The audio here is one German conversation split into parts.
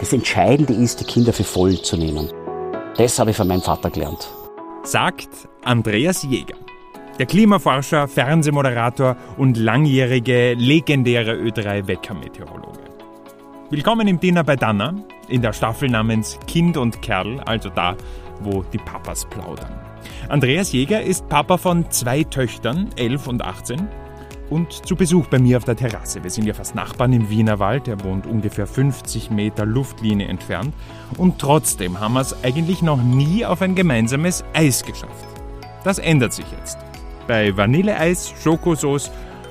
Das Entscheidende ist, die Kinder für voll zu nehmen. Das habe ich von meinem Vater gelernt. Sagt Andreas Jäger. Der Klimaforscher, Fernsehmoderator und langjährige legendäre Ö3-Weckermeteorologe. Willkommen im Dinner bei Dana, in der Staffel namens Kind und Kerl, also da, wo die Papas plaudern. Andreas Jäger ist Papa von zwei Töchtern, 11 und 18, und zu Besuch bei mir auf der Terrasse. Wir sind ja fast Nachbarn im Wienerwald, er wohnt ungefähr 50 Meter Luftlinie entfernt. Und trotzdem haben wir es eigentlich noch nie auf ein gemeinsames Eis geschafft. Das ändert sich jetzt. Bei Vanilleeis, Schokosauce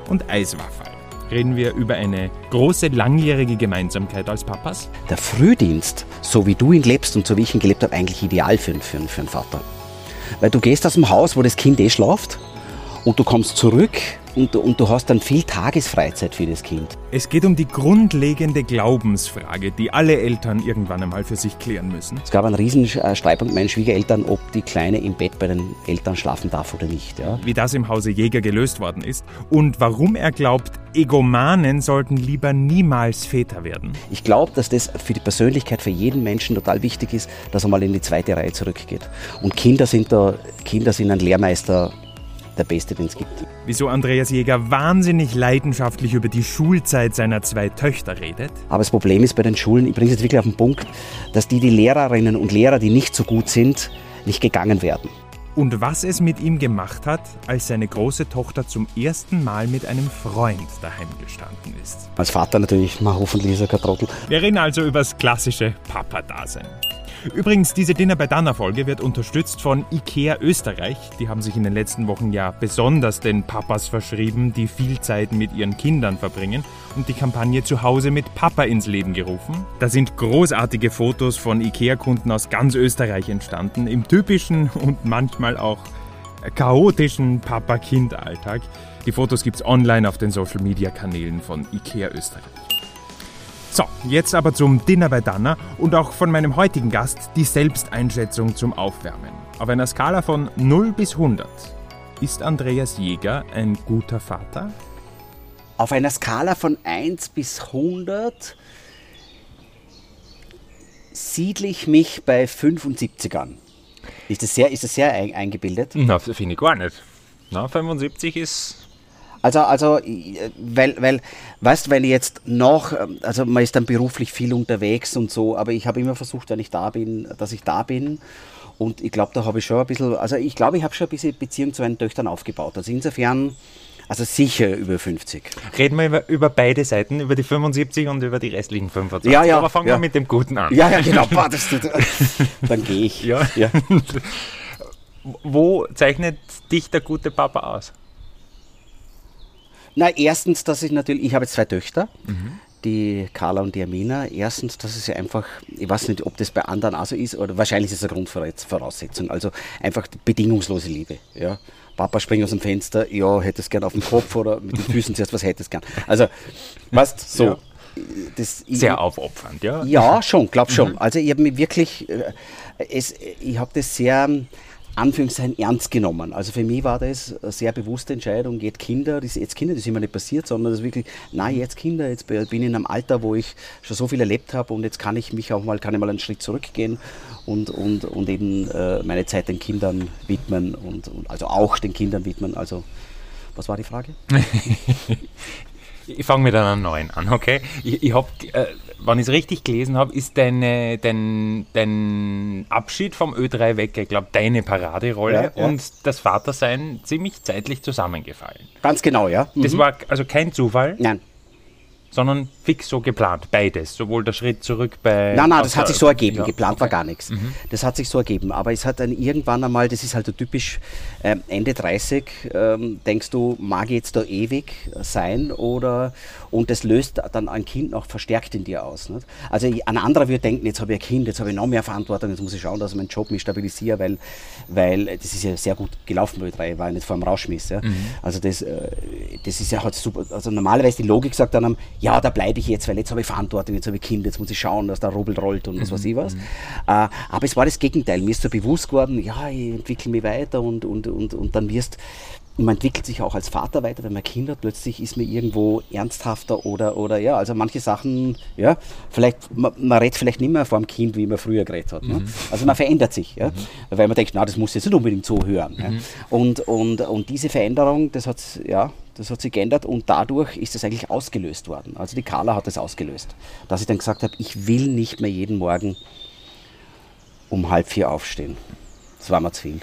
und Eiswaffel reden wir über eine große langjährige Gemeinsamkeit als Papas. Der Frühdienst, so wie du ihn lebst und so wie ich ihn gelebt habe, eigentlich ideal für, für, für einen Vater. Weil du gehst aus dem Haus, wo das Kind eh schlaft und du kommst zurück und, und, du hast dann viel Tagesfreizeit für das Kind. Es geht um die grundlegende Glaubensfrage, die alle Eltern irgendwann einmal für sich klären müssen. Es gab einen riesen äh, Streitpunkt mit meinen Schwiegereltern, ob die Kleine im Bett bei den Eltern schlafen darf oder nicht. Ja. Wie das im Hause Jäger gelöst worden ist und warum er glaubt, Egomanen sollten lieber niemals Väter werden. Ich glaube, dass das für die Persönlichkeit für jeden Menschen total wichtig ist, dass er mal in die zweite Reihe zurückgeht. Und Kinder sind da, Kinder sind ein Lehrmeister der beste, den es gibt. Wieso Andreas Jäger wahnsinnig leidenschaftlich über die Schulzeit seiner zwei Töchter redet? Aber das Problem ist bei den Schulen, ich bringe es jetzt wirklich auf den Punkt, dass die, die Lehrerinnen und Lehrer, die nicht so gut sind, nicht gegangen werden. Und was es mit ihm gemacht hat, als seine große Tochter zum ersten Mal mit einem Freund daheim gestanden ist. Als Vater natürlich, mal hoffentlich ist er kein Trottel. Wir reden also über das klassische Papa-Dasein. Übrigens, diese Dinner bei Dana Folge wird unterstützt von IKEA Österreich. Die haben sich in den letzten Wochen ja besonders den Papas verschrieben, die viel Zeit mit ihren Kindern verbringen und die Kampagne Zuhause mit Papa ins Leben gerufen. Da sind großartige Fotos von IKEA-Kunden aus ganz Österreich entstanden, im typischen und manchmal auch chaotischen Papa-Kind-Alltag. Die Fotos gibt's online auf den Social-Media-Kanälen von IKEA Österreich. So, jetzt aber zum Dinner bei Danner und auch von meinem heutigen Gast die Selbsteinschätzung zum Aufwärmen. Auf einer Skala von 0 bis 100. Ist Andreas Jäger ein guter Vater? Auf einer Skala von 1 bis 100 siedle ich mich bei 75 an. Ist das sehr, ist das sehr eingebildet? Na, finde ich gar nicht. Na, 75 ist also, also, weil, weil, weißt ich jetzt noch, also man ist dann beruflich viel unterwegs und so, aber ich habe immer versucht, wenn ich da bin, dass ich da bin. Und ich glaube, da habe ich schon ein bisschen, also ich glaube, ich habe schon ein bisschen Beziehung zu meinen Töchtern aufgebaut. Also insofern, also sicher über 50. Reden wir über, über, beide Seiten, über die 75 und über die restlichen 25. Ja, ja. Aber fangen ja. wir mit dem Guten an. Ja, ja, genau. dann gehe ich. Ja. ja. Wo zeichnet dich der gute Papa aus? Na, erstens, dass ich natürlich, ich habe jetzt zwei Töchter, mhm. die Carla und die Amina. Erstens, dass es ja einfach, ich weiß nicht, ob das bei anderen auch so ist, oder wahrscheinlich ist es eine Grundvoraussetzung. Also einfach bedingungslose Liebe. Ja. Papa springt aus dem Fenster, ja, hätte es gern auf dem Kopf oder mit den Füßen zuerst, was hätte es gern. Also, weißt so. Ja. Das, Sehr ich, aufopfernd, ja? Ja, schon, glaub schon. Mhm. Also ich habe mich wirklich, äh, es, ich habe das sehr Anführungszeichen ernst genommen. Also für mich war das eine sehr bewusste Entscheidung, jetzt Kinder, das, jetzt Kinder, das ist immer nicht passiert, sondern das wirklich, nein, jetzt Kinder, jetzt bin ich in einem Alter, wo ich schon so viel erlebt habe und jetzt kann ich mich auch mal, kann ich mal einen Schritt zurückgehen und, und, und eben äh, meine Zeit den Kindern widmen und, und also auch den Kindern widmen. Also was war die Frage? ich fange mit einer neuen an, okay? Ich, ich habe, äh, wenn ich es richtig gelesen habe, ist deine, dein, dein Abschied vom Ö3 weg, ich glaube, deine Paraderolle ja, ja. und das Vatersein ziemlich zeitlich zusammengefallen. Ganz genau, ja. Mhm. Das war also kein Zufall. Nein sondern fix so geplant, beides, sowohl der Schritt zurück bei... Nein, nein, das hat sich so ergeben, ja, geplant okay. war gar nichts. Mhm. Das hat sich so ergeben, aber es hat dann irgendwann einmal, das ist halt so typisch, äh, Ende 30, ähm, denkst du, mag ich jetzt da ewig sein oder, und das löst dann ein Kind noch verstärkt in dir aus. Nicht? Also ein anderer würde denken, jetzt habe ich ein Kind, jetzt habe ich noch mehr Verantwortung, jetzt muss ich schauen, dass ich meinen Job mich stabilisiere, weil, weil das ist ja sehr gut gelaufen bei drei, war ja nicht vor dem Rauschmiss. Ja? Mhm. Also das, äh, das ist ja halt super, also normalerweise die Logik sagt dann, ja, da bleibe ich jetzt, weil jetzt habe ich Verantwortung, jetzt habe ich Kinder, jetzt muss ich schauen, dass der Rubel rollt und was mhm. weiß ich was. Mhm. Äh, aber es war das Gegenteil. Mir ist so bewusst geworden, ja, ich entwickle mich weiter und, und, und, und dann wirst man entwickelt sich auch als Vater weiter, wenn man Kinder hat, plötzlich ist man irgendwo ernsthafter oder, oder ja, also manche Sachen, ja, vielleicht, man, man redet vielleicht nicht mehr vor dem Kind, wie man früher geredet hat. Ne? Mhm. Also man verändert sich, ja, mhm. weil man denkt, na, das muss jetzt nicht unbedingt so hören. Mhm. Ja? Und, und, und diese Veränderung, das hat, ja, das hat sich geändert und dadurch ist das eigentlich ausgelöst worden. Also die Carla hat das ausgelöst, dass ich dann gesagt habe, ich will nicht mehr jeden Morgen um halb vier aufstehen. Das war mir zu viel.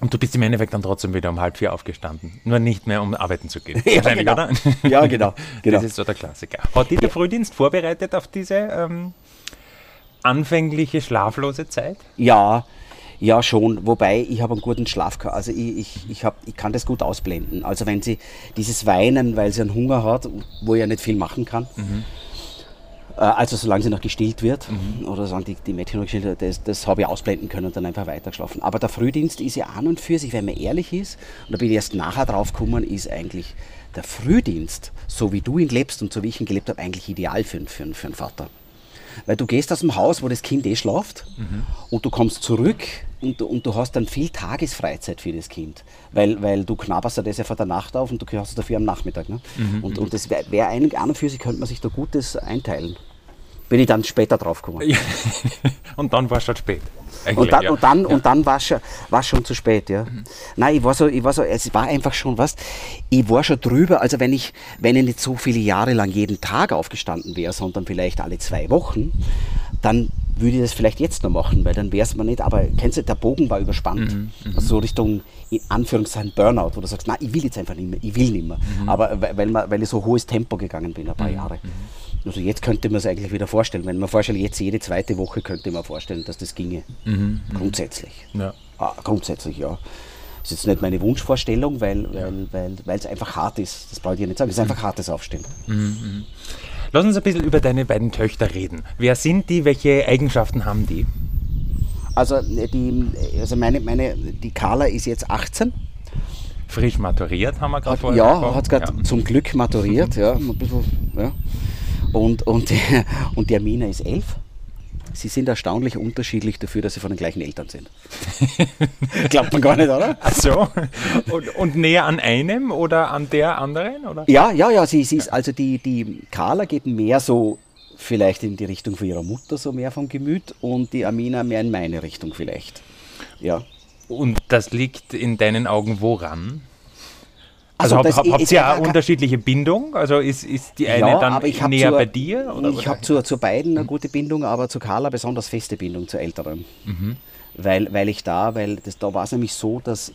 Und du bist im Endeffekt dann trotzdem wieder um halb vier aufgestanden. Nur nicht mehr, um arbeiten zu gehen. ja, genau. oder? Ja, genau, genau. Das ist so der Klassiker. Hat dich der Frühdienst vorbereitet auf diese ähm, anfängliche schlaflose Zeit? Ja, ja, schon. Wobei ich habe einen guten Schlaf gehabt. Also ich, ich, ich, hab, ich kann das gut ausblenden. Also wenn sie dieses Weinen, weil sie einen Hunger hat, wo ich ja nicht viel machen kann, mhm also solange sie noch gestillt wird mhm. oder sagen die, die Mädchen noch gestillt wird, das, das habe ich ausblenden können und dann einfach weitergeschlafen. Aber der Frühdienst ist ja an und für sich, wenn man ehrlich ist, und da bin ich erst nachher drauf gekommen, ist eigentlich der Frühdienst, so wie du ihn lebst und so wie ich ihn gelebt habe, eigentlich ideal für, für, für einen Vater. Weil du gehst aus dem Haus, wo das Kind eh schlaft mhm. und du kommst zurück und, und, du hast dann viel Tagesfreizeit für das Kind. Weil, weil du knabberst ja das ja vor der Nacht auf und du hast es dafür am Nachmittag. Ne? Mhm. Und, und das wäre wär an und für sich könnte man sich da Gutes einteilen bin ich dann später drauf gekommen. und dann war es schon spät. Und dann, ja. und dann, ja. und dann war es schon, schon zu spät, ja. Mhm. Nein, ich war so, ich war so, es war einfach schon was, ich war schon drüber, also wenn ich, wenn ich nicht so viele Jahre lang jeden Tag aufgestanden wäre, sondern vielleicht alle zwei Wochen, dann würde ich das vielleicht jetzt noch machen, weil dann wäre es mir nicht, aber kennst du, der Bogen war überspannt. Mhm, mhm, also so Richtung, in Anführungszeichen, Burnout, wo du sagst, nein, ich will jetzt einfach nicht mehr, ich will nicht mehr. Mhm. Aber weil, weil ich so hohes Tempo gegangen bin, ein paar mhm, Jahre. Mhm. Also jetzt könnte man es eigentlich wieder vorstellen. Wenn man vorstellt, jetzt jede zweite Woche könnte man vorstellen, dass das ginge. Mhm, grundsätzlich. Ja. Ah, grundsätzlich, ja. Das ist jetzt nicht meine Wunschvorstellung, weil es weil, weil, einfach hart ist. Das brauche ich dir nicht sagen. Es ist einfach hartes Aufstehen. Mhm. Lass uns ein bisschen über deine beiden Töchter reden. Wer sind die? Welche Eigenschaften haben die? Also, die, also meine, meine, die Carla ist jetzt 18. Frisch maturiert, haben wir gerade vorher Ja, hat gerade ja. zum Glück maturiert. ja, ein bisschen, ja. Und, und, und die Amina ist elf. Sie sind erstaunlich unterschiedlich dafür, dass sie von den gleichen Eltern sind. Glaubt man gar nicht, oder? Ach so. Und, und, näher an einem oder an der anderen? Oder? Ja, ja, ja. Sie, sie ist, also die, die Carla geht mehr so vielleicht in die Richtung von ihrer Mutter, so mehr vom Gemüt, und die Amina mehr in meine Richtung vielleicht. Ja. Und das liegt in deinen Augen woran? Also, also hab, habt ihr ja eine unterschiedliche Bindung? Also ist, ist die eine ja, dann näher zur, bei dir? Oder? Ich habe zu, zu beiden eine gute Bindung, aber zu Carla besonders feste Bindung, zu Älteren. Mhm. Weil, weil ich da, weil das, da war es nämlich so, dass,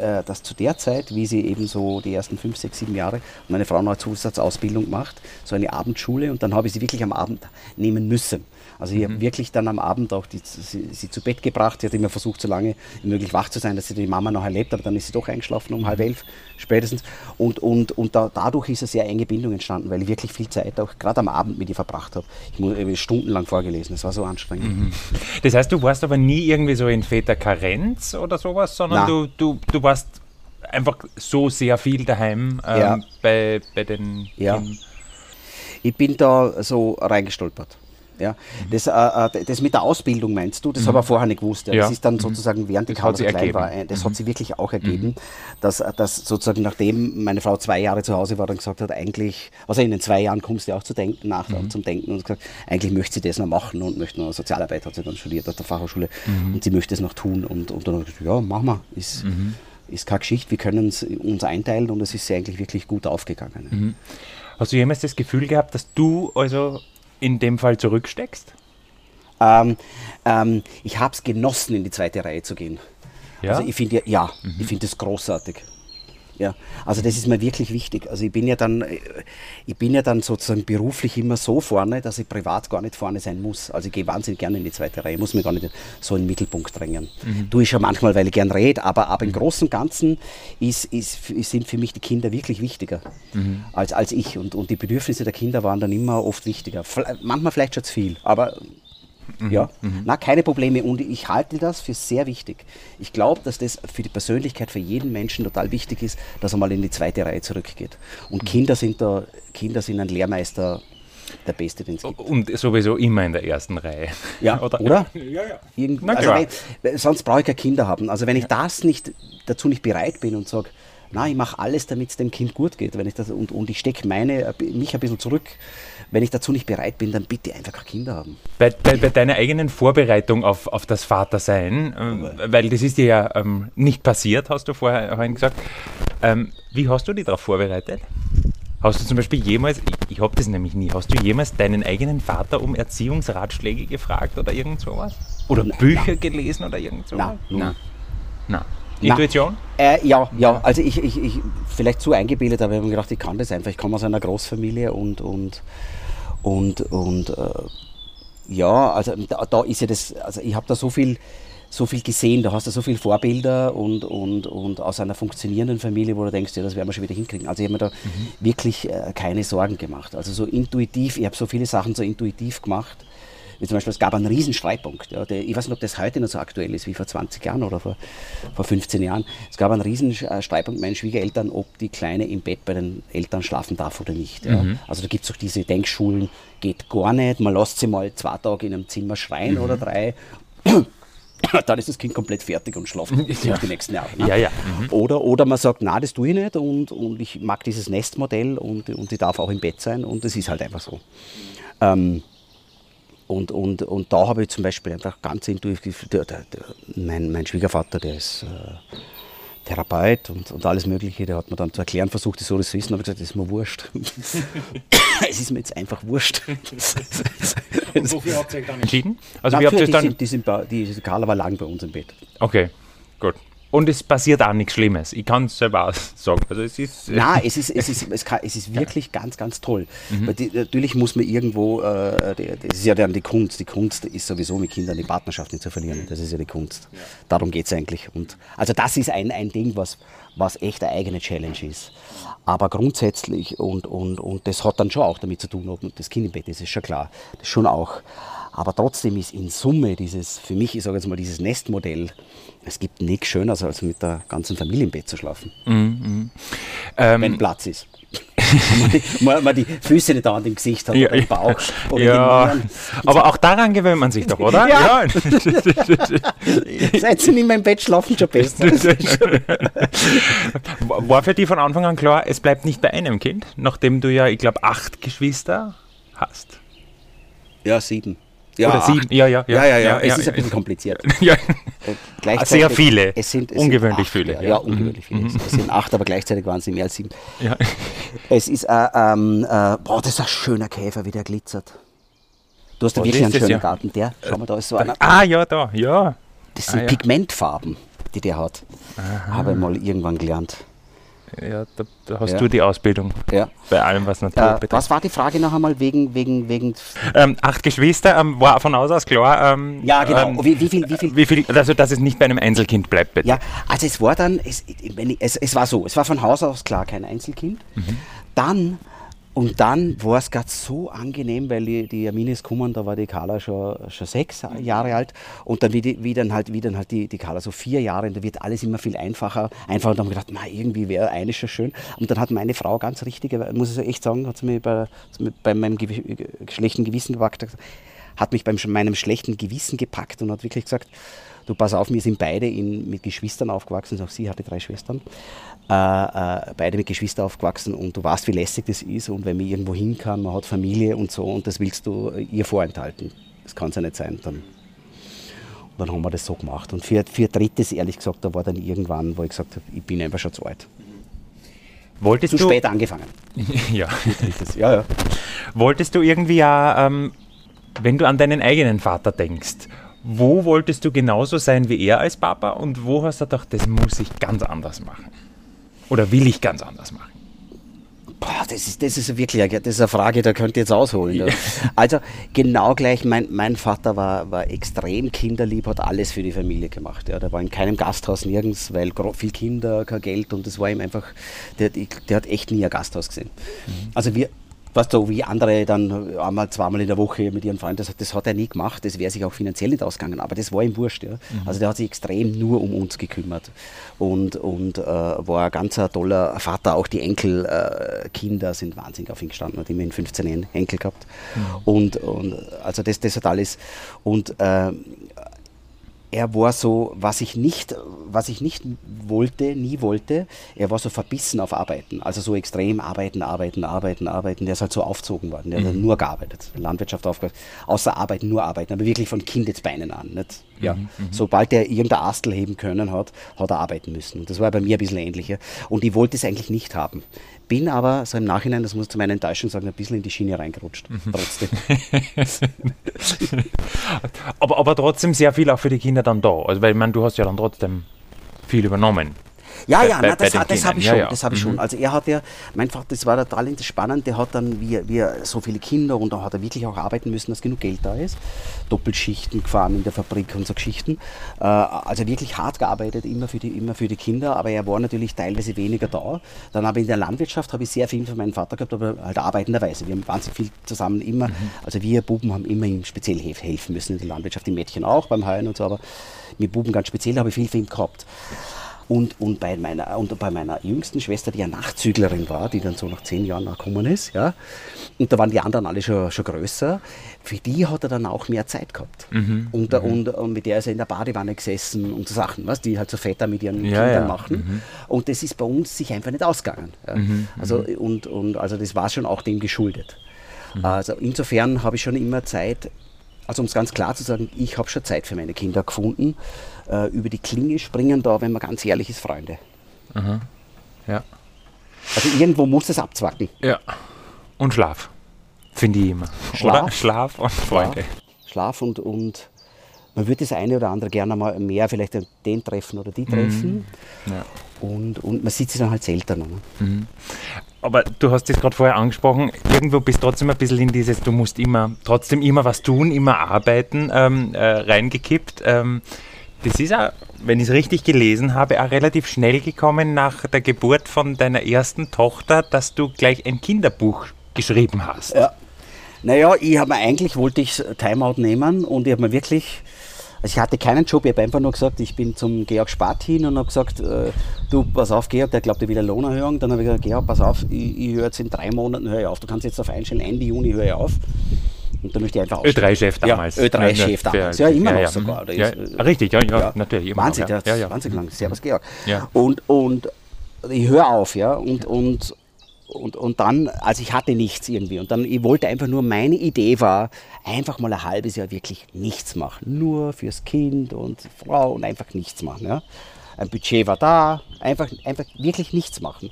äh, dass zu der Zeit, wie sie eben so die ersten fünf, sechs, sieben Jahre, meine Frau noch eine Zusatzausbildung gemacht, so eine Abendschule und dann habe ich sie wirklich am Abend nehmen müssen. Also ich mhm. habe wirklich dann am Abend auch die, sie, sie, zu Bett gebracht. Sie hat immer versucht, so lange wie möglich wach zu sein, dass sie die Mama noch erlebt, aber dann ist sie doch eingeschlafen um halb elf spätestens. Und, und, und da, dadurch ist eine sehr enge Bindung entstanden, weil ich wirklich viel Zeit auch gerade am Abend mit ihr verbracht habe. Ich habe stundenlang vorgelesen, das war so anstrengend. Mhm. Das heißt, du warst aber nie irgendwie so in Väterkarenz oder sowas, sondern du, du, du warst einfach so sehr viel daheim ähm, ja. bei, bei den ja. Kindern. Ich bin da so reingestolpert. Ja. Das, äh, äh, das mit der Ausbildung meinst du, das mhm. habe ich vorher nicht gewusst. Ja. Das ist dann mhm. sozusagen während die Kamera klein ergeben. war. Das mhm. hat sie wirklich auch ergeben, mhm. dass, dass sozusagen nachdem meine Frau zwei Jahre zu Hause war, dann gesagt hat, eigentlich, also in den zwei Jahren kommst du auch zu denken, nach mhm. zum Denken und gesagt, eigentlich möchte sie das noch machen und möchte noch Sozialarbeit, hat sie dann studiert auf der Fachhochschule mhm. und sie möchte es noch tun und, und dann habe ich gesagt, ja, mach mal, ist, ist keine Geschichte, wir können es uns einteilen und es ist eigentlich wirklich gut aufgegangen. Hast du jemals das Gefühl gehabt, dass du also in dem Fall zurücksteckst? Ähm, ähm, ich habe es genossen, in die zweite Reihe zu gehen. Ja? Also ich finde ja, mhm. ich finde das großartig. Ja, also das ist mir wirklich wichtig. Also ich bin ja dann, ich bin ja dann sozusagen beruflich immer so vorne, dass ich privat gar nicht vorne sein muss. Also ich gehe wahnsinnig gerne in die zweite Reihe, muss mir gar nicht so in den Mittelpunkt drängen. Mhm. Tue ich schon manchmal, weil ich gern rede, aber, aber im. Großen und Ganzen ist, ist, sind für mich die Kinder wirklich wichtiger mhm. als, als ich. Und, und die Bedürfnisse der Kinder waren dann immer oft wichtiger. Manchmal vielleicht schon zu viel, aber Mhm. Ja, mhm. na, keine Probleme. Und ich halte das für sehr wichtig. Ich glaube, dass das für die Persönlichkeit für jeden Menschen total wichtig ist, dass er mal in die zweite Reihe zurückgeht. Und mhm. Kinder sind da, Kinder sind ein Lehrmeister der Beste, den es gibt. Und sowieso immer in der ersten Reihe. Ja, oder? oder? Ja, ja. Irgend, also wenn, sonst brauche ich ja Kinder haben. Also wenn ich das nicht, dazu nicht bereit bin und sage, na, ich mache alles, damit es dem Kind gut geht. Wenn ich das, und, und ich stecke meine, mich ein bisschen zurück. Wenn ich dazu nicht bereit bin, dann bitte einfach Kinder haben. Bei, bei, bei deiner eigenen Vorbereitung auf, auf das Vatersein, ähm, weil das ist dir ja ähm, nicht passiert, hast du vorher, vorhin gesagt. Ähm, wie hast du dich darauf vorbereitet? Hast du zum Beispiel jemals, ich, ich habe das nämlich nie, hast du jemals deinen eigenen Vater um Erziehungsratschläge gefragt oder irgend sowas? Oder na, Bücher na. gelesen oder irgend sowas? Nein. Nein. Intuition? Äh, ja, ja, also ich, ich, ich vielleicht zu eingebildet, aber ich habe mir gedacht, ich kann das einfach. Ich komme aus einer Großfamilie und, und, und, und äh, ja, also da, da, ist ja das, also ich habe da so viel, so viel gesehen, da hast du so viele Vorbilder und, und, und aus einer funktionierenden Familie, wo du denkst, ja, das werden wir schon wieder hinkriegen. Also ich habe mir da mhm. wirklich äh, keine Sorgen gemacht. Also so intuitiv, ich habe so viele Sachen so intuitiv gemacht wie zum Beispiel, es gab einen riesen Streitpunkt. Ja, der, ich weiß nicht, ob das heute noch so aktuell ist wie vor 20 Jahren oder vor, vor 15 Jahren. Es gab einen riesen Streitpunkt meinen Schwiegereltern, ob die Kleine im Bett bei den Eltern schlafen darf oder nicht. Ja. Mhm. Also da gibt es auch diese Denkschulen, geht gar nicht, man lässt sie mal zwei Tage in einem Zimmer schreien mhm. oder drei. dann ist das Kind komplett fertig und schlaft ja. die nächsten Jahre. Ne? Ja, ja. Mhm. Oder, oder man sagt, na, das tue ich nicht und, und ich mag dieses Nestmodell und, und die darf auch im Bett sein und das ist halt einfach so. Ähm, und, und, und da habe ich zum Beispiel einfach ganz intuitiv, der, der, der, mein, mein Schwiegervater, der ist äh, Therapeut und, und alles Mögliche, der hat mir dann zu erklären versucht, ich soll das wissen, aber ich gesagt, das ist mir wurscht. es ist mir jetzt einfach wurscht. und wofür habt ihr euch dann entschieden? Also, wie habt ihr die, dann sind, die, sind bei, die Carla war lang bei uns im Bett. Okay, gut. Und es passiert auch nichts Schlimmes. Ich kann es selber sagen. Also es ist, Nein, es ist, es ist, es kann, es ist wirklich ganz, ganz toll. Mhm. Die, natürlich muss man irgendwo, äh, das ist ja dann die Kunst. Die Kunst ist sowieso mit Kindern die Partnerschaft nicht zu verlieren. Das ist ja die Kunst. Ja. Darum geht es eigentlich. Und, also das ist ein, ein Ding, was, was echt eine eigene Challenge ist. Aber grundsätzlich, und, und, und das hat dann schon auch damit zu tun, ob das Kind im Bett ist, ist schon klar. Das ist schon auch. Aber trotzdem ist in Summe dieses, für mich, ich sage jetzt mal, dieses Nestmodell, es gibt nichts Schöneres, als mit der ganzen Familie im Bett zu schlafen. Mm, mm. Ähm, Wenn Platz ist. man, die, man, die, Füße nicht an dem Gesicht hat ja, oder im Bauch. Oder ja. Aber auch daran gewöhnt man sich doch, oder? Ja. ja. Seit sie nicht mehr im Bett schlafen, schon besser. War für dich von Anfang an klar, es bleibt nicht bei einem Kind, nachdem du ja, ich glaube, acht Geschwister hast? Ja, sieben. Ja, Oder sieben. Ja, ja, ja. ja, ja, ja. Es ja, ist ein bisschen kompliziert. ja. Äh, Sehr viele. Es sind, es ungewöhnlich sind acht, viele. Ja, ungewöhnlich viele. Mhm. Es sind acht, aber gleichzeitig waren es mehr als sieben. Ja. Es ist, äh, ähm, äh, boah, das ist ein schöner Käfer, wie der glitzert. Du hast da wirklich einen schönen Garten. Der, schau mal, da ist so einer. Ah, ja, da, ja. Das sind ah, Pigmentfarben, die der hat. Aha. Habe ich mal irgendwann gelernt. Ja, da, da hast ja. du die Ausbildung ja. bei allem, was Natur äh, betrifft. Was war die Frage noch einmal wegen. wegen, wegen ähm, acht Geschwister, ähm, war von Haus aus klar. Ähm, ja, genau. Ähm, wie, wie, viel, wie, viel? wie viel? Also, dass es nicht bei einem Einzelkind bleibt, bitte. Ja, also es war dann, es, es, es war so, es war von Haus aus klar kein Einzelkind. Mhm. Dann und dann war es gerade so angenehm, weil die, die Hermine ist gekommen, da war die Carla schon, schon sechs Jahre alt. Und dann wie, die, wie dann halt, wie dann halt die, die Carla so vier Jahre, und da wird alles immer viel einfacher. Einfach und dann haben wir gedacht, na, irgendwie wäre eine schon schön. Und dann hat meine Frau ganz richtig, muss ich echt sagen, hat sie mir bei, bei meinem schlechten Gewissen gepackt, hat mich bei meinem schlechten Gewissen gepackt und hat wirklich gesagt, du pass auf, wir sind beide in, mit Geschwistern aufgewachsen, auch sie hatte drei Schwestern, äh, äh, beide mit Geschwistern aufgewachsen und du weißt, wie lästig das ist und wenn man irgendwo hin kann, man hat Familie und so und das willst du ihr vorenthalten. Das kann es ja nicht sein. Dann, und dann haben wir das so gemacht. Und für, für drittes, ehrlich gesagt, da war dann irgendwann, wo ich gesagt habe, ich bin einfach schon zu alt. Wolltest zu spät angefangen. ja. ja, ja. Wolltest du irgendwie ja, ähm, wenn du an deinen eigenen Vater denkst, wo wolltest du genauso sein wie er als Papa und wo hast du gedacht, das muss ich ganz anders machen? Oder will ich ganz anders machen? Boah, das ist, das ist wirklich das ist eine Frage, da könnt ihr jetzt ausholen. Ja. Also genau gleich, mein, mein Vater war, war extrem kinderlieb, hat alles für die Familie gemacht. Ja. Der war in keinem Gasthaus nirgends, weil viel Kinder, kein Geld und das war ihm einfach, der, der hat echt nie ein Gasthaus gesehen. Mhm. Also wir, weißt du, wie andere dann einmal, zweimal in der Woche mit ihren Freunden, das, das hat er nie gemacht, das wäre sich auch finanziell nicht ausgegangen, aber das war ihm wurscht. Ja. Mhm. Also der hat sich extrem nur um uns gekümmert und, und äh, war ein ganz toller Vater, auch die Enkelkinder äh, sind wahnsinnig auf ihn gestanden, hat immerhin 15 Enkel gehabt mhm. und, und also das, das hat alles und äh, er war so, was ich nicht, was ich nicht wollte, nie wollte, er war so verbissen auf Arbeiten. Also so extrem arbeiten, arbeiten, arbeiten, arbeiten. Der ist halt so aufgezogen worden. Der mhm. hat nur gearbeitet. Landwirtschaft aufgehört. Außer arbeiten, nur arbeiten. Aber wirklich von Kindesbeinen an. Nicht? Ja. Mhm, mhm. Sobald er irgendein Astel heben können hat, hat er arbeiten müssen. Das war bei mir ein bisschen ähnlicher. Und ich wollte es eigentlich nicht haben. Bin aber so im Nachhinein, das muss ich zu meiner Enttäuschung sagen, ein bisschen in die Schiene reingerutscht. Mhm. Trotzdem. aber, aber trotzdem sehr viel auch für die Kinder dann da. Also, weil ich meine, du hast ja dann trotzdem viel übernommen. Ja, ja, bei, na, das, das habe ich schon. Ja, ja. Das hab ich mhm. schon. Also er hat ja, mein Vater, das war total spannend, der hat dann, wie, wie so viele Kinder und da hat er wirklich auch arbeiten müssen, dass genug Geld da ist. Doppelschichten gefahren in der Fabrik und so Geschichten. Äh, also wirklich hart gearbeitet, immer für, die, immer für die Kinder, aber er war natürlich teilweise weniger da. Dann habe ich in der Landwirtschaft habe ich sehr viel von meinem Vater gehabt, aber halt arbeitenderweise. Wir haben wahnsinnig viel zusammen immer, mhm. also wir Buben haben immer ihm speziell helfen müssen in der Landwirtschaft, die Mädchen auch beim Heuen und so, aber mit Buben ganz speziell habe ich viel für ihn gehabt. Und, und, bei meiner, und bei meiner jüngsten Schwester, die ja Nachzüglerin war, die dann so nach zehn Jahren nachgekommen ist, ja, und da waren die anderen alle schon, schon größer, für die hat er dann auch mehr Zeit gehabt. Mhm. Und, mhm. Und, und, mit der ist er in der Badewanne gesessen und so Sachen, was, die halt so Väter mit ihren ja, Kindern ja. machen. Mhm. Und das ist bei uns sich einfach nicht ausgegangen. Ja. Mhm. Also, mhm. und, und, also das war schon auch dem geschuldet. Mhm. Also insofern habe ich schon immer Zeit, also um es ganz klar zu sagen, ich habe schon Zeit für meine Kinder gefunden. Äh, über die Klinge springen da, wenn man ganz ehrlich ist, Freunde. Aha. Ja. Also irgendwo muss es abzwacken. Ja. Und Schlaf. Finde ich immer. Schlaf, oder? Schlaf und Freunde. Schlaf, Schlaf und, und man würde das eine oder andere gerne mal mehr vielleicht den treffen oder die treffen. Mhm. Ja. Und, und man sieht sie dann halt seltener. Ne? Mhm. Aber du hast es gerade vorher angesprochen, irgendwo bist du trotzdem ein bisschen in dieses, du musst immer, trotzdem immer was tun, immer arbeiten, ähm, äh, reingekippt. Ähm, das ist auch, wenn ich es richtig gelesen habe, auch relativ schnell gekommen nach der Geburt von deiner ersten Tochter, dass du gleich ein Kinderbuch geschrieben hast. Ja. Naja, ich habe mir eigentlich, wollte ich Timeout nehmen und ich habe mir wirklich also ich hatte keinen Job, ich habe einfach nur gesagt, ich bin zum Georg Spart hin und habe gesagt, äh, du, pass auf, Georg, der glaubt, er will eine Lohnerhöhung. Dann habe ich gesagt, Georg, pass auf, ich, ich höre jetzt in drei Monaten höre ich auf. Du kannst jetzt auf einstellen, Ende Juni höre ich auf. Und dann möchte ich einfach Ö3-Chef damals. Ja, Ö3-Chef damals. Ja, immer noch ja, sogar. Ja, ist, richtig, ja, ja, natürlich. Wahnsinn, noch, ja. Ja, wahnsinnig lang. Servus, Georg. Und, und ich höre auf, ja, und, und und, und dann, also ich hatte nichts irgendwie. Und dann, ich wollte einfach nur, meine Idee war, einfach mal ein halbes Jahr wirklich nichts machen. Nur fürs Kind und Frau und einfach nichts machen. Ja. Ein Budget war da, einfach, einfach wirklich nichts machen.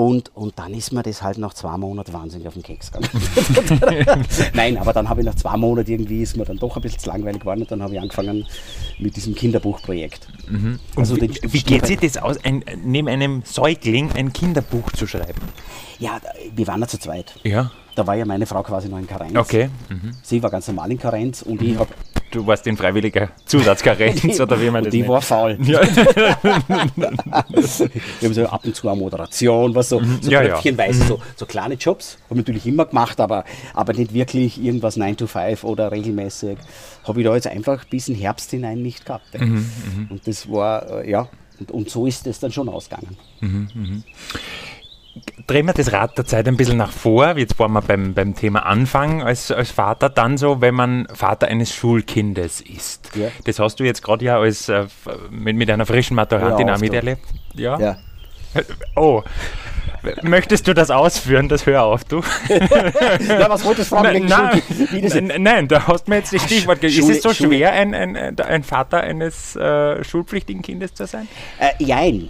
Und, und dann ist mir das halt nach zwei Monaten wahnsinnig auf den Keks gegangen. Nein, aber dann habe ich nach zwei Monaten irgendwie, ist mir dann doch ein bisschen zu langweilig geworden und dann habe ich angefangen mit diesem Kinderbuchprojekt. Mhm. Also wie, wie geht sich das aus, ein, neben einem Säugling ein Kinderbuch zu schreiben? Ja, wir waren ja zu zweit. Ja. Da war ja meine Frau quasi noch in Karenz. Okay. Mhm. Sie war ganz normal in Karenz und mhm. ich habe du warst in freiwilliger Zusatzkarenz oder wie man das Die nennt. war faul. Ja. wir haben so ab und zu eine Moderation, was so, so ja, tröpfchenweise, ja. so, so kleine Jobs. Haben natürlich immer gemacht, aber, aber nicht wirklich irgendwas 9 to 5 oder regelmäßig. Habe ich da jetzt einfach bis in Herbst hinein nicht gehabt. Mhm, mhm, und das war, äh, ja, und, und so ist es dann schon ausgegangen. Mhm, mhm drehen wir das Rad der Zeit ein bisschen nach vor. Jetzt waren wir beim, beim Thema Anfang als, als Vater. Dann so, wenn man Vater eines Schulkindes ist. Ja. Das hast du jetzt gerade ja als, äh, mit, mit einer frischen Maturantin ja, auch miterlebt. Ja? ja. Oh, Möchtest du das ausführen? Das hör auf, du. ja, was wolltest du fragen? Nein, nein, nein, da hast du mir jetzt das Stichwort gegeben. Ist es so Schule. schwer, ein, ein, ein Vater eines äh, schulpflichtigen Kindes zu sein? Äh, jein.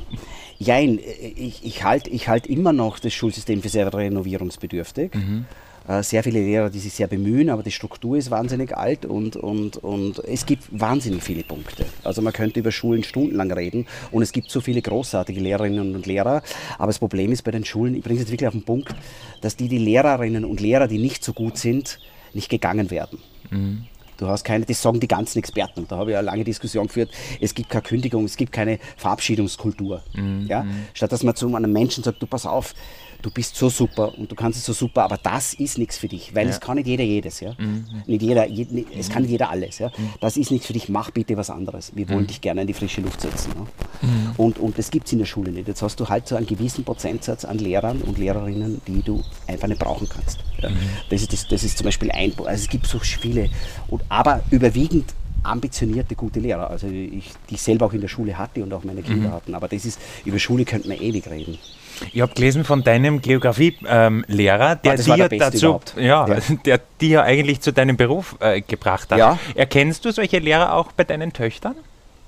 Jein, ich, ich halte ich halt immer noch das Schulsystem für sehr renovierungsbedürftig. Mhm. Äh, sehr viele Lehrer, die sich sehr bemühen, aber die Struktur ist wahnsinnig alt und, und, und es gibt wahnsinnig viele Punkte. Also man könnte über Schulen stundenlang reden und es gibt so viele großartige Lehrerinnen und Lehrer, aber das Problem ist bei den Schulen, ich bringe es jetzt wirklich auf den Punkt, dass die, die Lehrerinnen und Lehrer, die nicht so gut sind, nicht gegangen werden. Mhm. Du hast keine, das sagen die ganzen Experten. Da habe ich eine lange Diskussion geführt. Es gibt keine Kündigung, es gibt keine Verabschiedungskultur. Mhm. Ja? Statt dass man zu einem Menschen sagt, du pass auf, du bist so super und du kannst es so super, aber das ist nichts für dich, weil ja. es kann nicht jeder jedes. Ja? Mhm. Nicht jeder, je, nicht, es kann nicht jeder alles. Ja? Mhm. Das ist nichts für dich, mach bitte was anderes. Wir wollen mhm. dich gerne in die frische Luft setzen. Ja? Mhm. Und, und das gibt es in der Schule nicht. Jetzt hast du halt so einen gewissen Prozentsatz an Lehrern und Lehrerinnen, die du einfach nicht brauchen kannst. Ja? Mhm. Das, ist, das, das ist zum Beispiel ein, also es gibt so viele, und, aber überwiegend ambitionierte, gute Lehrer. Also ich, die ich selber auch in der Schule hatte und auch meine Kinder mhm. hatten. Aber das ist, über Schule könnte man ewig reden. Ich habe gelesen von deinem Geografielehrer, ähm, der, ah, dir dazu, ja, ja, der dir eigentlich zu deinem Beruf äh, gebracht hat. Ja. Erkennst du solche Lehrer auch bei deinen Töchtern?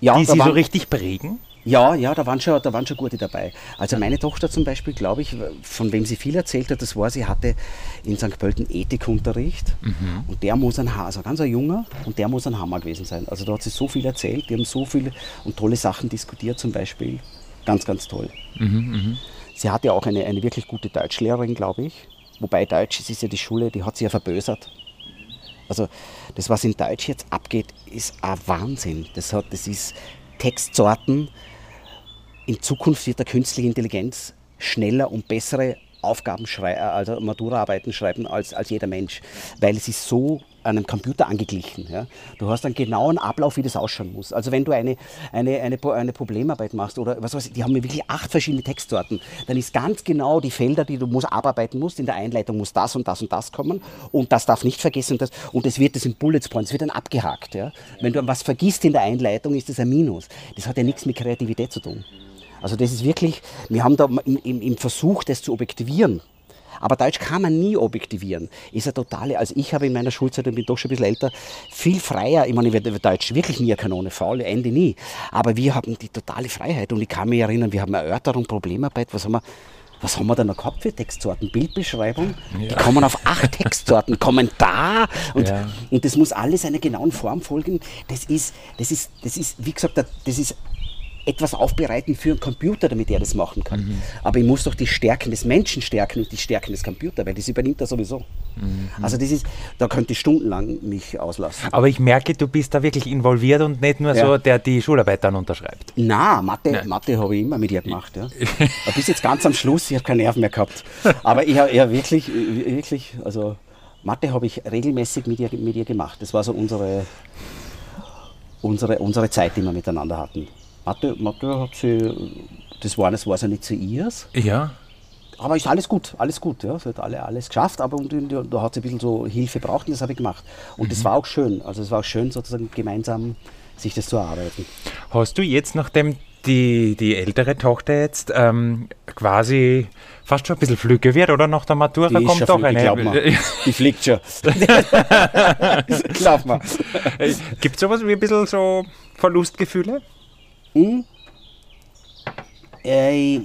Ja, die sie so richtig prägen? Ja, ja, da waren schon, da waren schon gute dabei. Also meine Tochter zum Beispiel, glaube ich, von wem sie viel erzählt hat, das war, sie hatte in St. Pölten Ethikunterricht mhm. und der muss ein, also ganz ein junger, und der muss ein Hammer gewesen sein. Also da hat sie so viel erzählt, die haben so viele und tolle Sachen diskutiert zum Beispiel. Ganz, ganz toll. Mhm, mh. Sie hatte auch eine, eine wirklich gute Deutschlehrerin, glaube ich. Wobei Deutsch, es ist ja die Schule, die hat sie ja verbösert. Also das, was in Deutsch jetzt abgeht, ist ein Wahnsinn. Das, hat, das ist Textsorten, in Zukunft wird der künstliche Intelligenz schneller und bessere Aufgaben äh, also Maturaarbeiten schreiben als, als jeder Mensch, weil es ist so einem Computer angeglichen. Ja. Du hast einen genauen Ablauf, wie das ausschauen muss. Also wenn du eine, eine, eine, eine Problemarbeit machst oder was weiß ich, die haben wirklich acht verschiedene Textsorten, dann ist ganz genau die Felder, die du musst abarbeiten musst. In der Einleitung muss das und das und das kommen und das darf nicht vergessen und das, und es wird das in Bullet Points, wird dann abgehakt. Ja. Wenn du was vergisst in der Einleitung, ist das ein Minus. Das hat ja nichts mit Kreativität zu tun. Also das ist wirklich, wir haben da im, im Versuch, das zu objektivieren, aber Deutsch kann man nie objektivieren. Ist eine totale, also ich habe in meiner Schulzeit, und bin doch schon ein bisschen älter, viel freier, ich meine, ich werde Deutsch wirklich nie eine Kanone, faule Ende nie. Aber wir haben die totale Freiheit und ich kann mich erinnern, wir haben Erörterung, Problemarbeit, was haben wir, was haben wir da noch gehabt für Textsorten? Bildbeschreibung, ja. die kommen auf acht Textsorten, Kommentar und, ja. und das muss alles einer genauen Form folgen. Das ist, das ist, das ist, wie gesagt, das ist etwas aufbereiten für einen Computer, damit er das machen kann. Mhm. Aber ich muss doch die Stärken des Menschen stärken und die Stärken des Computers, weil das übernimmt er sowieso. Mhm. Also das ist, da könnte ich stundenlang mich auslassen. Aber ich merke, du bist da wirklich involviert und nicht nur ja. so, der die Schularbeit dann unterschreibt. Na, Mathe, Mathe habe ich immer mit ihr gemacht. Ja. Bis jetzt ganz am Schluss, ich habe keine Nerven mehr gehabt. Aber ich habe ja, wirklich, wirklich, also Mathe habe ich regelmäßig mit ihr, mit ihr gemacht. Das war so unsere, unsere, unsere Zeit, die wir miteinander hatten. Mathe, Mathe hat sie, das war, das war so nicht so ihrs. Ja. Aber ist alles gut, alles gut. Ja. Sie hat alle, alles geschafft, aber und, da hat sie ein bisschen so Hilfe braucht und das habe ich gemacht. Und mhm. das war auch schön. Also es war auch schön, sozusagen gemeinsam sich das zu erarbeiten. Hast du jetzt, nachdem die, die ältere Tochter jetzt ähm, quasi fast schon ein bisschen flügge wird, oder nach der Matura die kommt doch eine. Die fliegt schon. glaub mal. Gibt es sowas wie ein bisschen so Verlustgefühle? Hm? Äh,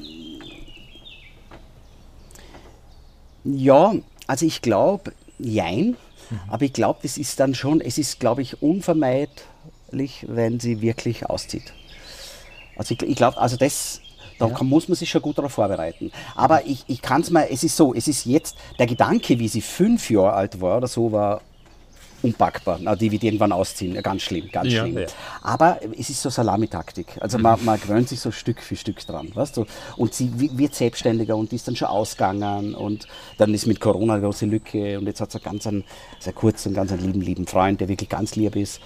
ja, also ich glaube, jein. Mhm. Aber ich glaube, das ist dann schon, es ist, glaube ich, unvermeidlich, wenn sie wirklich auszieht. Also ich, ich glaube, also das, da ja. muss man sich schon gut darauf vorbereiten. Aber ich, ich kann es mal, es ist so, es ist jetzt, der Gedanke, wie sie fünf Jahre alt war oder so, war unpackbar. Na, die wird irgendwann ausziehen. Ganz schlimm, ganz ja, schlimm. Ja. Aber es ist so Salamitaktik. Also man, man gewöhnt sich so Stück für Stück dran. Weißt du? Und sie wird selbstständiger und ist dann schon ausgegangen und dann ist mit Corona eine große Lücke und jetzt hat sie ganz einen, sehr kurzen, ganz einen lieben, lieben Freund, der wirklich ganz lieb ist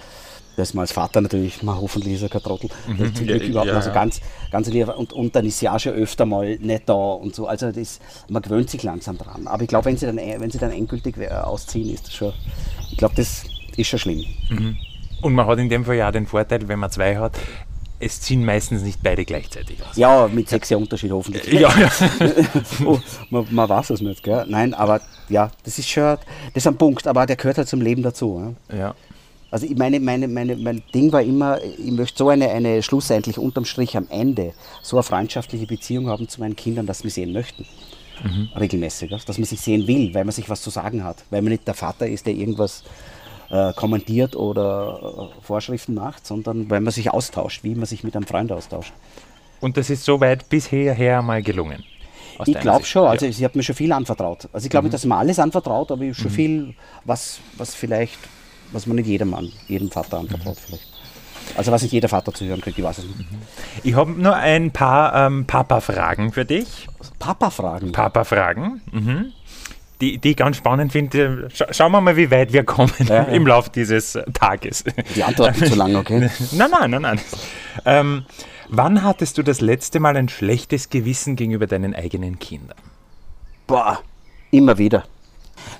das mal als Vater natürlich, man hoffentlich ist er kein Trottel, mhm. zum Glück ja, überhaupt, ja, also ganz, ganz lieb. Und, und dann ist sie auch schon öfter mal nicht da und so, also das, man gewöhnt sich langsam dran. Aber ich glaube, wenn sie dann, wenn sie dann endgültig ausziehen, ist das schon, ich glaube, das ist schon schlimm. Mhm. Und man hat in dem Fall ja den Vorteil, wenn man zwei hat, es ziehen meistens nicht beide gleichzeitig aus. Ja, mit sechs Jahren Unterschied hoffentlich. Ja, ja. oh, man, man, weiß es nicht, gell? Nein, aber ja, das ist schon, das ist ein Punkt, aber der gehört halt zum Leben dazu. Ja. ja. Also ich meine, meine, meine, mein Ding war immer, ich möchte so eine, eine schlussendlich unterm Strich am Ende so eine freundschaftliche Beziehung haben zu meinen Kindern, dass sie mich sehen möchten. Mhm. Regelmäßig, dass man sich sehen will, weil man sich was zu sagen hat. Weil man nicht der Vater ist, der irgendwas äh, kommentiert oder äh, Vorschriften macht, sondern weil man sich austauscht, wie man sich mit einem Freund austauscht. Und das ist soweit bisher mal gelungen? Ich glaube schon, also ja. sie hat mir schon viel anvertraut. Also ich glaube mhm. nicht, dass man alles anvertraut, aber schon mhm. viel, was, was vielleicht was man nicht jedem Mann, jedem Vater anvertraut mhm. vielleicht. Also was nicht jeder Vater zu hören kriegt, ich weiß es nicht. Ich habe nur ein paar ähm, Papa-Fragen für dich. Papa-Fragen? Papa-Fragen. Mhm. Die, die ich ganz spannend finde. Scha schauen wir mal, wie weit wir kommen ja, im Laufe dieses Tages. Die Antwort ist zu lang, okay? nein, nein, nein, nein. Ähm, wann hattest du das letzte Mal ein schlechtes Gewissen gegenüber deinen eigenen Kindern? Boah, immer wieder.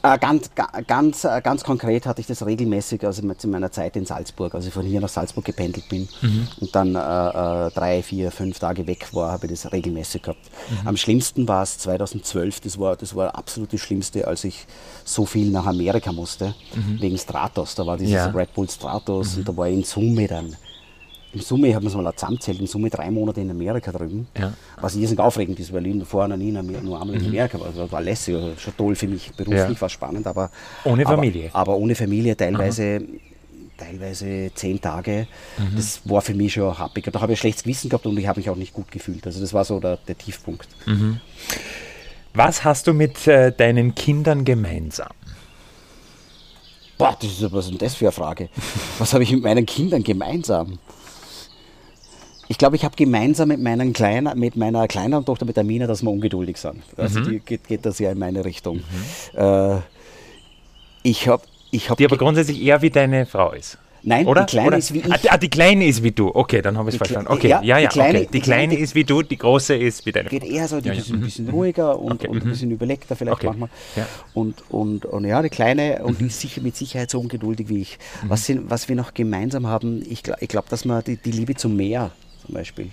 Äh, ganz, ganz, äh, ganz konkret hatte ich das regelmäßig, also in meiner Zeit in Salzburg, als ich von hier nach Salzburg gependelt bin mhm. und dann äh, äh, drei, vier, fünf Tage weg war, habe ich das regelmäßig gehabt. Mhm. Am schlimmsten war es 2012, das war, das war absolut das Schlimmste, als ich so viel nach Amerika musste, mhm. wegen Stratos. Da war dieses ja. Red Bull Stratos mhm. und da war ich in Summe dann im Summe, haben wir es mal zusammenzählt, im Summe drei Monate in Amerika drüben. Ja. Was irrsinnig aufregend ist, weil ich vorher noch nie nur einmal in mhm. Amerika war. Das war lässig, also schon toll für mich. Beruflich ja. war spannend, aber. Ohne Familie. Aber, aber ohne Familie, teilweise. Aha. Teilweise zehn Tage, mhm. das war für mich schon happig. Da habe ich ein schlechtes Gewissen gehabt und ich habe mich auch nicht gut gefühlt. Also, das war so der, der Tiefpunkt. Mhm. Was hast du mit äh, deinen Kindern gemeinsam? Boah, das ist, was ist denn das für eine Frage? Was habe ich mit meinen Kindern gemeinsam? Ich glaube, ich habe gemeinsam mit, meinen kleinen, mit meiner kleineren Tochter, mit der Mina, dass wir ungeduldig sind. Also mhm. die geht, geht das ja in meine Richtung. Mhm. Äh, ich habe ich hab die aber grundsätzlich eher wie deine Frau ist. Nein, Oder? die Kleine Oder? ist wie ich. Ah, die Kleine ist wie du. Okay, dann habe ich es verstanden. Okay, ja, ja, ja. Die Kleine, okay. die Kleine ist wie du, die Große ist wie deine Frau. Geht eher so, die ja, ja. ein bisschen ruhiger und, okay. und ein mhm. bisschen überlegter vielleicht okay. manchmal. Ja. Und, und, und ja, die Kleine und die ist sicher mit Sicherheit so ungeduldig wie ich. Mhm. Was, sind, was wir noch gemeinsam haben, ich, glaube, dass man die, die Liebe zum Meer zum Beispiel.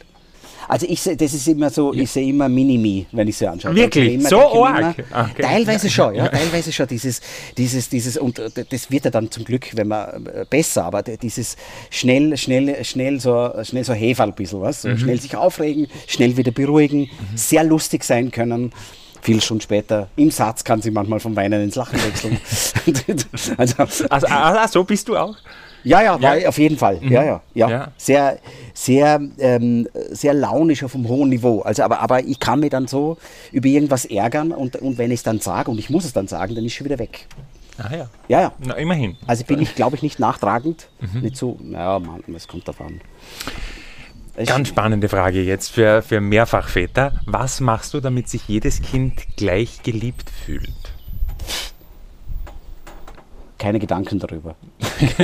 Also ich sehe, das ist immer so, ich sehe immer Minimi, wenn ich sie anschaue. Wirklich? So arg? Okay. Teilweise schon, ja, teilweise schon dieses, dieses, dieses, und das wird ja dann zum Glück, wenn man äh, besser, aber dieses schnell, schnell, schnell so, schnell so Heferl ein bisschen, was? So mhm. Schnell sich aufregen, schnell wieder beruhigen, mhm. sehr lustig sein können viel Stunden später, im Satz kann sie manchmal vom Weinen ins Lachen wechseln. also, also, also, also, so bist du auch? Ja, ja, war ja. auf jeden Fall. Mhm. Ja, ja, ja, ja. Sehr, sehr, ähm, sehr launisch auf einem hohen Niveau. Also, aber, aber ich kann mich dann so über irgendwas ärgern und, und wenn ich es dann sage und ich muss es dann sagen, dann ist es schon wieder weg. Ah ja. Ja, ja. Na, immerhin. Also bin ich, glaube ich, nicht nachtragend. Mhm. Nicht so, naja, man, es kommt davon. Ganz spannende Frage jetzt für, für Mehrfachväter. Was machst du, damit sich jedes Kind gleich geliebt fühlt? Keine Gedanken darüber.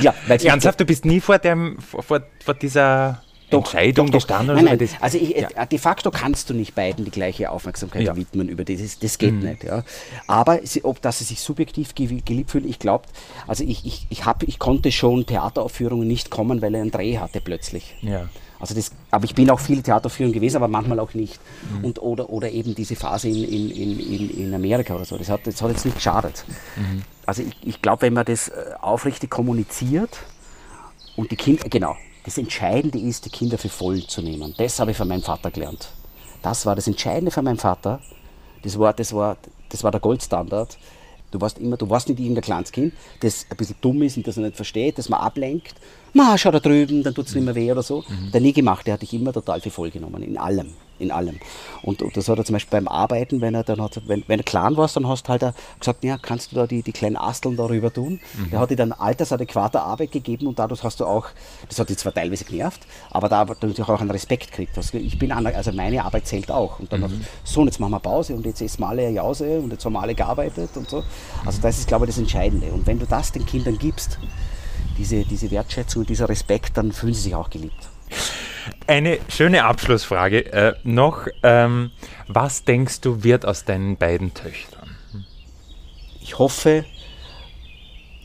glaub, Ernsthaft, du bist nie vor, dem, vor, vor dieser doch, Entscheidung doch, doch. gestanden? Nein, nein. also ich, ja. de facto kannst du nicht beiden die gleiche Aufmerksamkeit ja. widmen über das. Das geht mhm. nicht. Ja. Aber sie, ob dass sie sich subjektiv geliebt fühlen, ich glaube, also ich, ich, ich, hab, ich konnte schon Theateraufführungen nicht kommen, weil er einen Dreh hatte plötzlich. Ja. Also das, aber ich bin auch viele Theaterführungen gewesen, aber manchmal auch nicht. Mhm. Und, oder, oder eben diese Phase in, in, in, in Amerika oder so. Das hat, das hat jetzt nicht geschadet. Mhm. Also ich, ich glaube, wenn man das äh, aufrichtig kommuniziert und die Kinder, genau, das Entscheidende ist, die Kinder für voll zu nehmen. Das habe ich von meinem Vater gelernt. Das war das Entscheidende von meinem Vater. Das war, das war, das war der Goldstandard. Du warst immer, du warst nicht irgendein kleines Kind, das ein bisschen dumm ist und das er nicht versteht, das man ablenkt. Ma, schau da drüben, dann tut es nicht mehr weh oder so. Mhm. Der nie gemacht, der hat dich immer total viel vollgenommen, in allem in allem. Und, und, das hat er zum Beispiel beim Arbeiten, wenn er dann hat, wenn, wenn er klein war, dann hast du halt gesagt, ja, kannst du da die, die kleinen Asteln darüber tun? Mhm. Der hat dir dann altersadäquate Arbeit gegeben und dadurch hast du auch, das hat dich zwar teilweise genervt, aber da hat du natürlich auch einen Respekt gekriegt. Also ich bin an, also meine Arbeit zählt auch. Und dann mhm. hat, so, und jetzt machen wir Pause und jetzt essen wir alle eine Jause und jetzt haben wir alle gearbeitet und so. Also das ist, glaube ich, das Entscheidende. Und wenn du das den Kindern gibst, diese, diese Wertschätzung und dieser Respekt, dann fühlen sie sich auch geliebt. Eine schöne Abschlussfrage äh, noch. Ähm, was denkst du, wird aus deinen beiden Töchtern? Ich hoffe,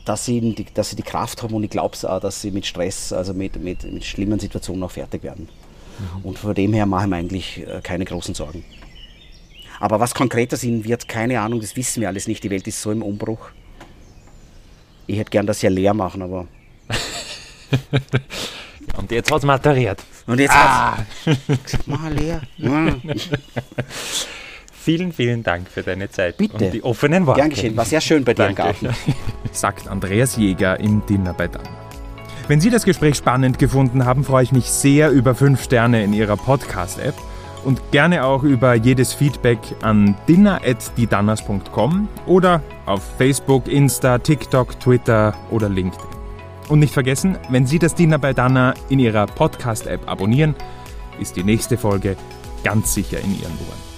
dass sie, die, dass sie die Kraft haben und ich glaube es auch, dass sie mit Stress, also mit, mit, mit schlimmen Situationen auch fertig werden. Mhm. Und von dem her machen wir eigentlich äh, keine großen Sorgen. Aber was konkreter sein wird, keine Ahnung, das wissen wir alles nicht. Die Welt ist so im Umbruch. Ich hätte gern das ja leer machen, aber. Und jetzt hat es maturiert. Und jetzt ah. Mal leer. vielen, vielen Dank für deine Zeit Bitte. und die offenen Worte. Gern geschehen, war sehr schön bei dir im Garten. Sagt Andreas Jäger im Dinner bei Dan. Wenn Sie das Gespräch spannend gefunden haben, freue ich mich sehr über 5 Sterne in Ihrer Podcast-App und gerne auch über jedes Feedback an dinner.diedanners.com oder auf Facebook, Insta, TikTok, Twitter oder LinkedIn. Und nicht vergessen, wenn Sie das Dinner bei Dana in Ihrer Podcast-App abonnieren, ist die nächste Folge ganz sicher in Ihren Ohren.